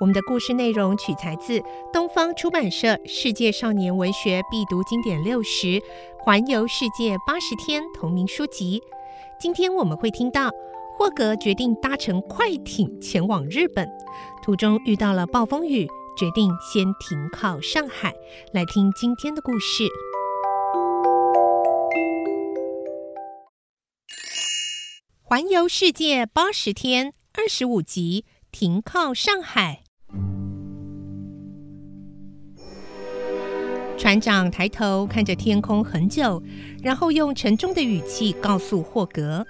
我们的故事内容取材自东方出版社《世界少年文学必读经典六十》《环游世界八十天》同名书籍。今天我们会听到霍格决定搭乘快艇前往日本，途中遇到了暴风雨，决定先停靠上海。来听今天的故事。环游世界八十天，二十五集，停靠上海。船长抬头看着天空很久，然后用沉重的语气告诉霍格：“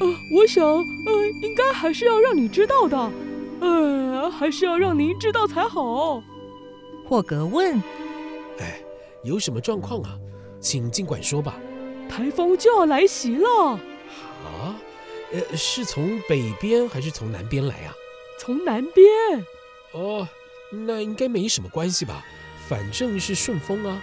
呃，我想，呃，应该还是要让你知道的，呃，还是要让您知道才好。”霍格问：“哎，有什么状况啊？请尽管说吧。”台风就要来袭了。啊？呃，是从北边还是从南边来啊？从南边。哦，那应该没什么关系吧？反正是顺风啊。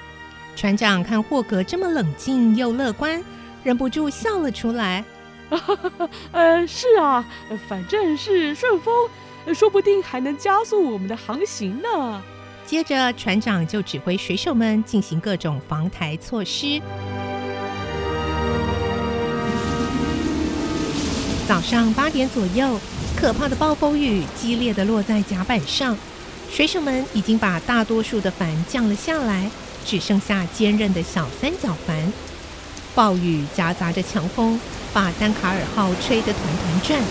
船长看霍格这么冷静又乐观，忍不住笑了出来。呃，是啊，反正是顺风，说不定还能加速我们的航行呢。接着，船长就指挥水手们进行各种防台措施。早上八点左右，可怕的暴风雨激烈的落在甲板上，水手们已经把大多数的帆降了下来，只剩下坚韧的小三角帆。暴雨夹杂着强风，把丹卡尔号吹得团团转，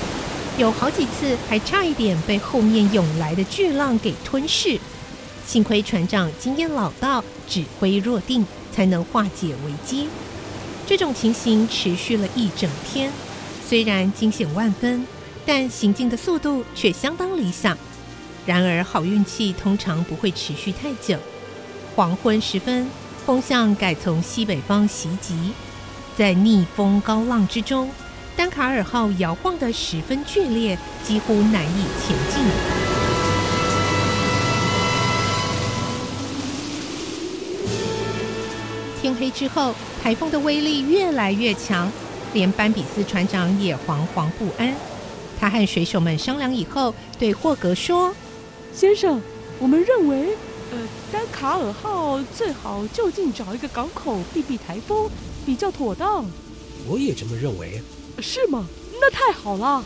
有好几次还差一点被后面涌来的巨浪给吞噬。幸亏船长经验老道，指挥若定，才能化解危机。这种情形持续了一整天。虽然惊险万分，但行进的速度却相当理想。然而，好运气通常不会持续太久。黄昏时分，风向改从西北方袭击，在逆风高浪之中，丹卡尔号摇晃得十分剧烈，几乎难以前进。天黑之后，台风的威力越来越强。连班比斯船长也惶惶不安。他和水手们商量以后，对霍格说：“先生，我们认为，呃，丹卡尔号最好就近找一个港口避避台风，比较妥当。”我也这么认为。是吗？那太好了。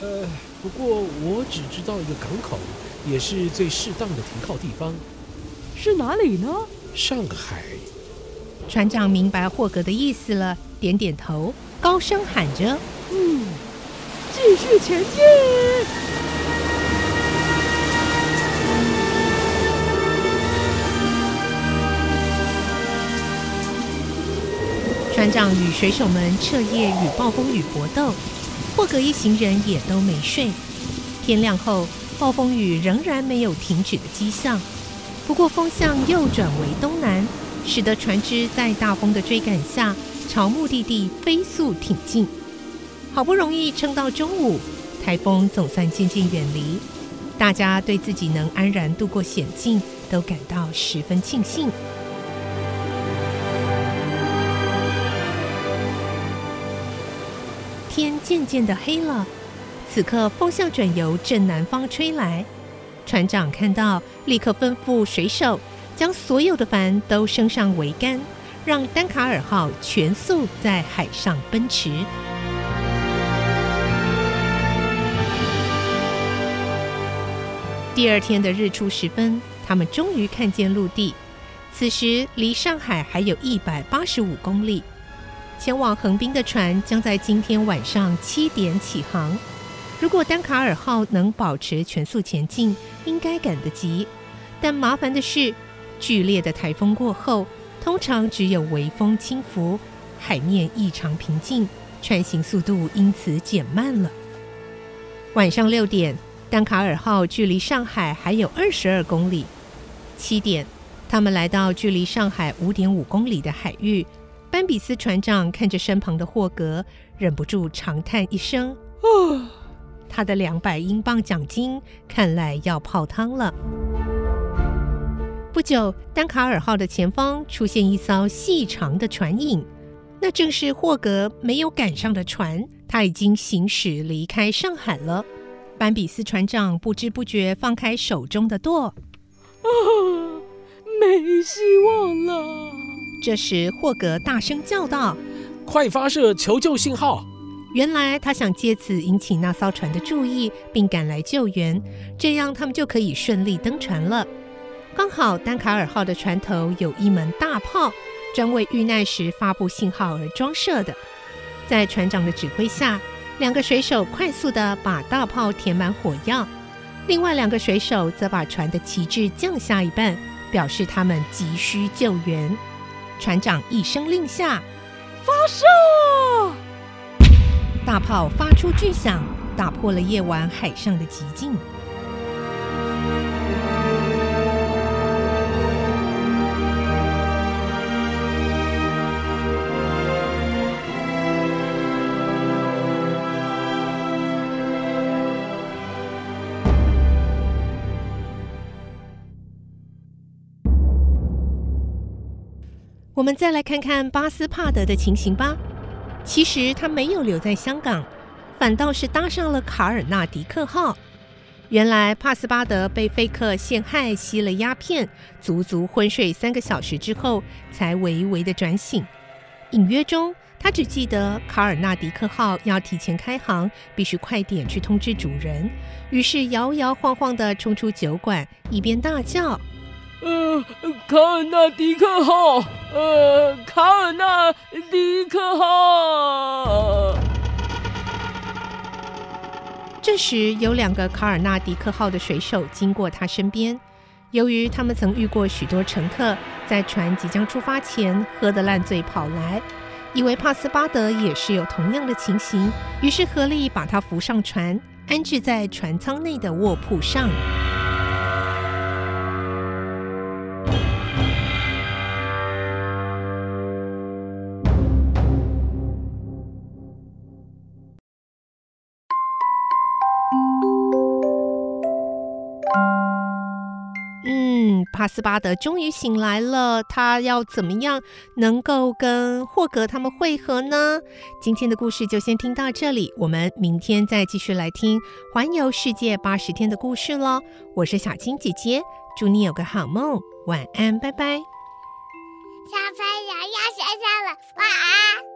呃，不过我只知道一个港口，也是最适当的停靠地方。是哪里呢？上海。船长明白霍格的意思了，点点头。高声喊着：“嗯，继续前进！”船长与水手们彻夜与暴风雨搏斗，霍格一行人也都没睡。天亮后，暴风雨仍然没有停止的迹象，不过风向又转为东南，使得船只在大风的追赶下，朝目的地飞速挺进，好不容易撑到中午，台风总算渐渐远离。大家对自己能安然度过险境都感到十分庆幸。天渐渐的黑了，此刻风向转由正南方吹来。船长看到，立刻吩咐水手将所有的帆都升上桅杆。让丹卡尔号全速在海上奔驰。第二天的日出时分，他们终于看见陆地。此时离上海还有一百八十五公里。前往横滨的船将在今天晚上七点起航。如果丹卡尔号能保持全速前进，应该赶得及。但麻烦的是，剧烈的台风过后，通常只有微风轻拂，海面异常平静，船行速度因此减慢了。晚上六点，丹卡尔号距离上海还有二十二公里。七点，他们来到距离上海五点五公里的海域。班比斯船长看着身旁的霍格，忍不住长叹一声：“啊，他的两百英镑奖金看来要泡汤了。”不久，丹卡尔号的前方出现一艘细长的船影，那正是霍格没有赶上的船。他已经行驶离开上海了。班比斯船长不知不觉放开手中的舵，啊，没希望了。这时，霍格大声叫道：“快发射求救信号！”原来他想借此引起那艘船的注意，并赶来救援，这样他们就可以顺利登船了。刚好丹卡尔号的船头有一门大炮，专为遇难时发布信号而装设的。在船长的指挥下，两个水手快速地把大炮填满火药，另外两个水手则把船的旗帜降下一半，表示他们急需救援。船长一声令下，发射！大炮发出巨响，打破了夜晚海上的寂静。我们再来看看巴斯帕德的情形吧。其实他没有留在香港，反倒是搭上了卡尔纳迪克号。原来帕斯巴德被费克陷害，吸了鸦片，足足昏睡三个小时之后，才微微的转醒。隐约中，他只记得卡尔纳迪克号要提前开航，必须快点去通知主人。于是摇摇晃晃地冲出酒馆，一边大叫。呃，卡尔纳迪克号，呃，卡尔纳迪克号。这时，有两个卡尔纳迪克号的水手经过他身边。由于他们曾遇过许多乘客在船即将出发前喝得烂醉跑来，以为帕斯巴德也是有同样的情形，于是合力把他扶上船，安置在船舱内的卧铺上。帕斯巴德终于醒来了，他要怎么样能够跟霍格他们会合呢？今天的故事就先听到这里，我们明天再继续来听环游世界八十天的故事喽。我是小青姐姐，祝你有个好梦，晚安，拜拜。小朋友要睡觉了，晚安。